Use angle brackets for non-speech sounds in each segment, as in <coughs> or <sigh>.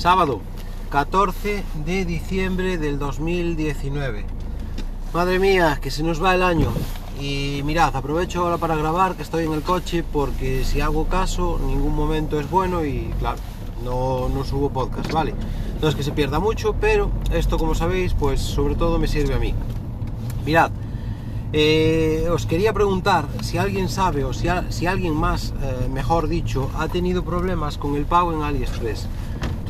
Sábado 14 de diciembre del 2019. Madre mía, que se nos va el año. Y mirad, aprovecho ahora para grabar que estoy en el coche porque si hago caso, ningún momento es bueno y claro, no, no subo podcast, ¿vale? No es que se pierda mucho, pero esto como sabéis, pues sobre todo me sirve a mí. Mirad, eh, os quería preguntar si alguien sabe o si, alguien más, eh, mejor dicho, ha tenido problemas con el pago en AliExpress.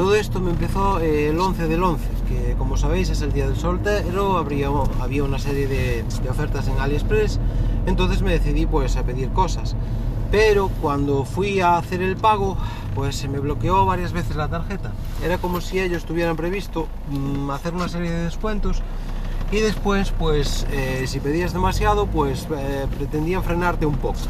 Todo esto me empezó eh, el 11 del 11, que como sabéis es el día del soltero, había una serie de, ofertas en AliExpress, entonces me decidí pues a pedir cosas. Pero cuando fui a hacer el pago, pues se me bloqueó varias veces la tarjeta. Era como si ellos tuvieran previsto mmm, hacer una serie de descuentos y después pues eh, si pedías demasiado pues eh, pretendían frenarte un poco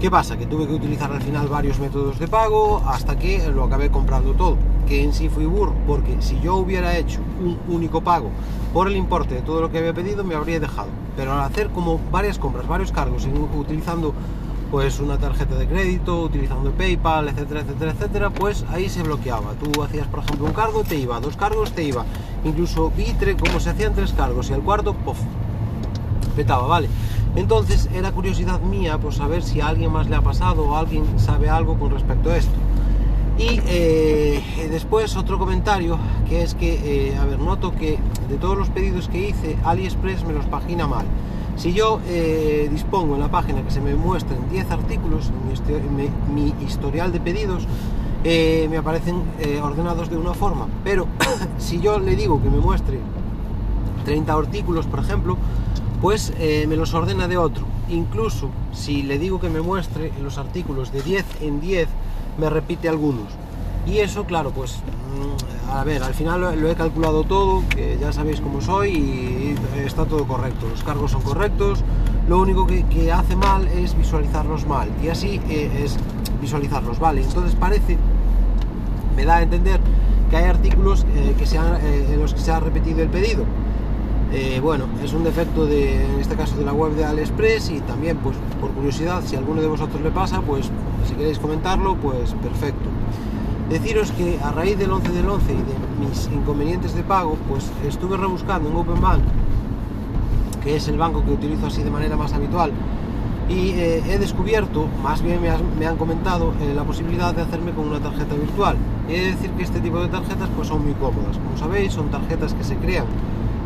¿qué pasa? que tuve que utilizar al final varios métodos de pago hasta que lo acabé comprando todo que en sí fui burro porque si yo hubiera hecho un único pago por el importe de todo lo que había pedido me habría dejado pero al hacer como varias compras varios cargos utilizando pues una tarjeta de crédito, utilizando PayPal, etcétera, etcétera, etcétera, pues ahí se bloqueaba. Tú hacías, por ejemplo, un cargo, te iba, dos cargos, te iba. Incluso Vitre, como se hacían tres cargos y al cuarto, ¡pof! petaba, ¿vale? Entonces era curiosidad mía, pues saber si a alguien más le ha pasado o alguien sabe algo con respecto a esto. Y eh, después otro comentario, que es que, eh, a ver, noto que de todos los pedidos que hice, AliExpress me los pagina mal. Si yo eh, dispongo en la página que se me muestren 10 artículos en mi, mi, historial de pedidos, me aparecen ordenados de una forma. Pero <coughs> si yo le digo que me muestre 30 artículos, por ejemplo, pues eh, me los ordena de otro. Incluso si le digo que me muestre los artículos de 10 en 10, me repite algunos. Y eso, claro, pues mm, a ver, al final lo, he calculado todo, que ya sabéis cómo soy y está todo correcto. Los cargos son correctos, lo único que, hace mal es visualizarlos mal. Y así eh, es visualizarlos, ¿vale? Entonces parece, me da a entender que hay artículos eh, que se han, en los que se ha repetido el pedido. Eh, bueno, es un defecto de, en este caso de la web de AliExpress y también, pues por curiosidad, si a alguno de vosotros le pasa, pues si queréis comentarlo, pues perfecto. Deciros que a raíz del 11 del 11 y de mis inconvenientes de pago, pues estuve rebuscando en Open Bank, que es el banco que utilizo así de manera más habitual, y eh, he descubierto, más bien me, han comentado, eh, la posibilidad de hacerme con una tarjeta virtual. Y he de decir que este tipo de tarjetas pues son muy cómodas. Como sabéis, son tarjetas que se crean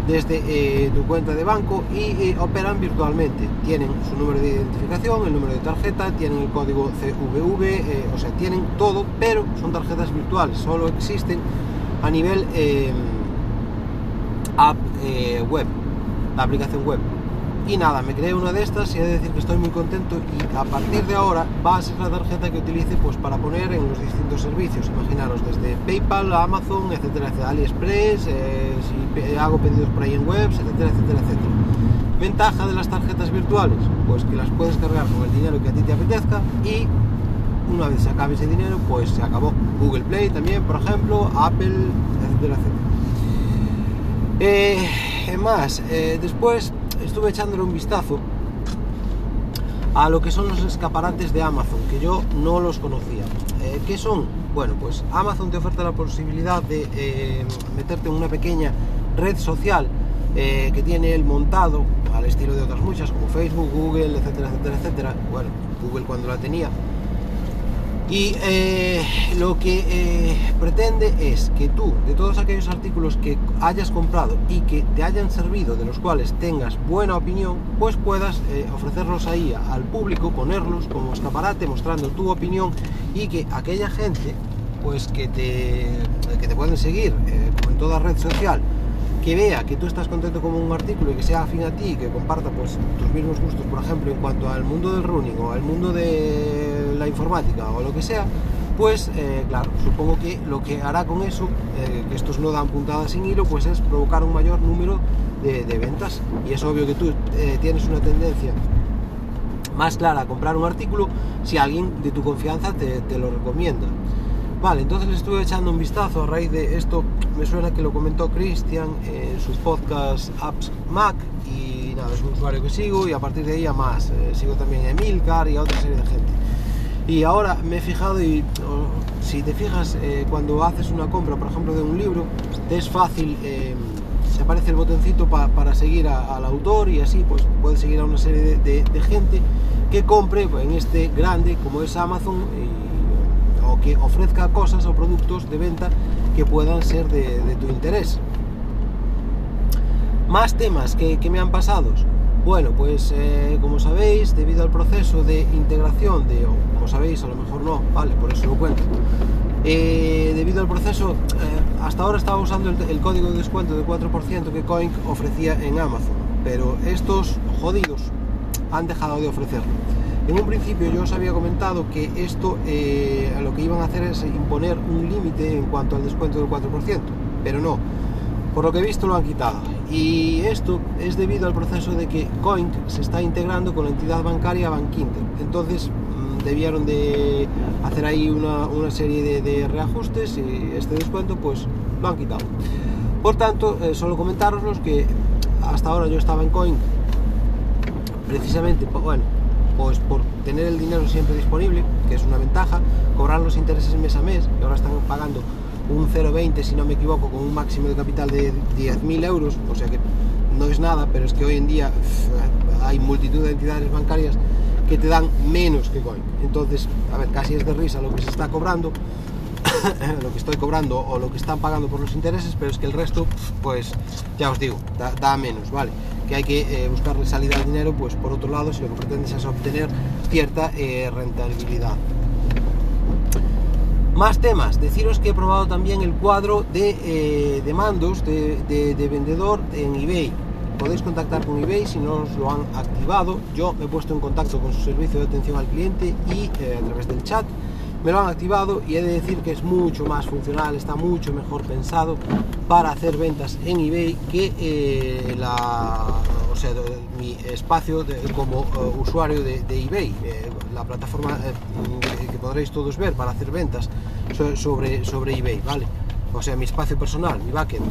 desde eh, tu cuenta de banco y operan virtualmente. Tienen su número de identificación, el número de tarjeta, tienen el código CVV, o sea, tienen todo, pero son tarjetas virtuales, solo existen a nivel web, la aplicación web y nada, me creé una de estas y he de decir que estoy muy contento y a partir de ahora va a ser la tarjeta que utilice pues para poner en los distintos servicios, imaginaros desde PayPal, Amazon, etcétera, etcétera AliExpress, eh, si hago pedidos por ahí en webs, etcétera, etcétera, etcétera. Ventaja de las tarjetas virtuales, pues que las puedes cargar con el dinero que a ti te apetezca y una vez se acabe ese dinero, pues se acabó. Google Play también, por ejemplo, Apple, etcétera, etcétera. Eh, más, eh, después estuve echándole un vistazo a lo que son los escaparates de Amazon, que yo no los conocía. Eh, ¿Qué son? Bueno, pues Amazon te oferta la posibilidad de eh, meterte en una pequeña red social eh, que tiene el montado al estilo de otras muchas, como Facebook, Google, etcétera, etcétera, etcétera. Bueno, Google cuando la tenía, y eh, lo que eh, pretende es que tú, de todos aquellos artículos que hayas comprado y que te hayan servido, de los cuales tengas buena opinión, pues puedas eh, ofrecerlos ahí al público, ponerlos como escaparate, mostrando tu opinión y que aquella gente, pues que te, que te pueden seguir, en toda red social, que vea que tú estás contento con un artículo y que sea afín a ti y que comparta pues tus mismos gustos, por ejemplo, en cuanto al mundo del running o al mundo de la informática o lo que sea, pues eh, claro, supongo que lo que hará con eso, eh, que estos no dan puntadas sin hilo, pues es provocar un mayor número de, ventas. Y es obvio que tú eh, tienes una tendencia más clara a comprar un artículo si alguien de tu confianza te, te lo recomienda. Vale, entonces le estuve echando un vistazo a raíz de esto, me suena que lo comentó Cristian en su podcast Apps Mac. Y nada, es un usuario que sigo y a partir de ahí a más, eh, sigo también a Emilcar y a otra serie de gente. Y ahora me he fijado y si te fijas eh, cuando haces una compra, por ejemplo, de un libro, te es fácil, eh, se aparece el botoncito para seguir al autor y así pues puedes seguir a una serie de, gente que compre en este grande como es Amazon que ofrezca cosas o productos de venta que puedan ser de, tu interés. Más temas que, me han pasado. Bueno, pues eh, como sabéis, debido al proceso de integración de, o como sabéis, a lo mejor no, vale, por eso lo cuento. Eh, debido al proceso, eh, hasta ahora estaba usando el, código de descuento de 4% que Coin ofrecía en Amazon, pero estos jodidos han dejado de ofrecerlo. En un principio yo os había comentado que esto lo que iban a hacer es imponer un límite en cuanto al descuento del 4%, pero no, por lo que he visto lo han quitado. Y esto es debido al proceso de que Coin se está integrando con la entidad bancaria Bankinter. Entonces mm, debieron de hacer ahí una, serie de, reajustes y este descuento pues lo han quitado. Por tanto, eh, solo comentaros que hasta ahora yo estaba en Coin precisamente, bueno, pues por tener el dinero siempre disponible, que es una ventaja, cobrar los intereses mes a mes, y ahora están pagando un 0,20 si no me equivoco, con un máximo de capital de 10.000 euros, o sea que no es nada, pero es que hoy en día hay multitud de entidades bancarias que te dan menos que Coin. Entonces, a ver, casi es de risa lo que se está cobrando, <coughs> lo que estoy cobrando o lo que están pagando por los intereses, pero es que el resto, pues ya os digo, da, menos, ¿vale? Que hay que eh, buscarle salida al dinero, pues por otro lado, si lo que pretendes es obtener cierta eh, rentabilidad. Más temas, deciros que he probado también el cuadro de, eh, mandos de, vendedor en eBay. Podéis contactar con eBay si no os lo han activado. Yo me he puesto en contacto con su servicio de atención al cliente y eh, a través del chat me lo han activado y he de decir que es mucho más funcional, está mucho mejor pensado para hacer ventas en eBay que eh, la, o sea, mi espacio como usuario de, eBay, la plataforma que podréis todos ver para hacer ventas sobre, sobre eBay, ¿vale? O sea, mi espacio personal, mi backend.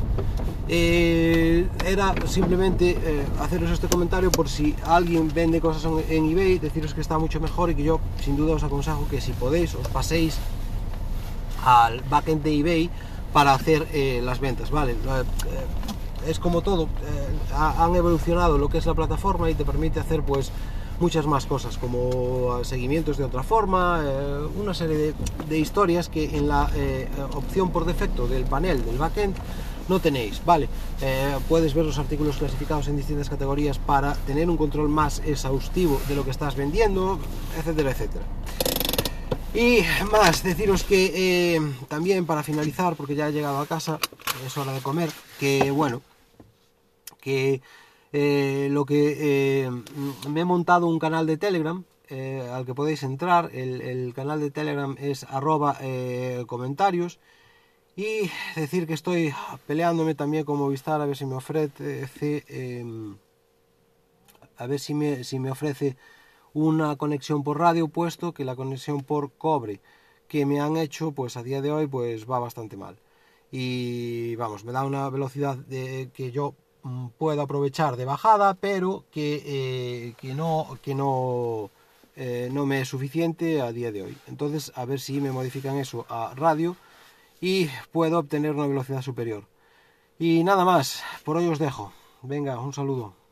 Eh, era simplemente eh, haceros este comentario por si alguien vende cosas en, eBay, deciros que está mucho mejor y que yo sin duda os aconsejo que si podéis os paséis al backend de eBay para hacer eh, las ventas, ¿vale? es como todo, han evolucionado lo que es la plataforma y te permite hacer pues muchas más cosas, como seguimientos de otra forma, eh, una serie de, historias que en la eh, opción por defecto del panel del backend no tenéis, ¿vale? Eh, puedes ver los artículos clasificados en distintas categorías para tener un control más exhaustivo de lo que estás vendiendo, etcétera, etcétera. Y más, deciros que también para finalizar, porque ya he llegado a casa, es hora de comer, que bueno, que eh, lo que eh, me he montado un canal de Telegram eh, al que podéis entrar. El, canal de Telegram es arroba comentarios. Y decir que estoy peleándome también con Movistar a ver si me ofrece em, a ver si me, si me ofrece una conexión por radio puesto que la conexión por cobre que me han hecho pues a día de hoy pues va bastante mal y vamos me da una velocidad de, que yo puedo aprovechar de bajada, pero que, eh, que no, que no, eh, no me es suficiente a día de hoy. Entonces, a ver si me modifican eso a radio y puedo obtener una velocidad superior. Y nada más, por hoy os dejo. Venga, un saludo.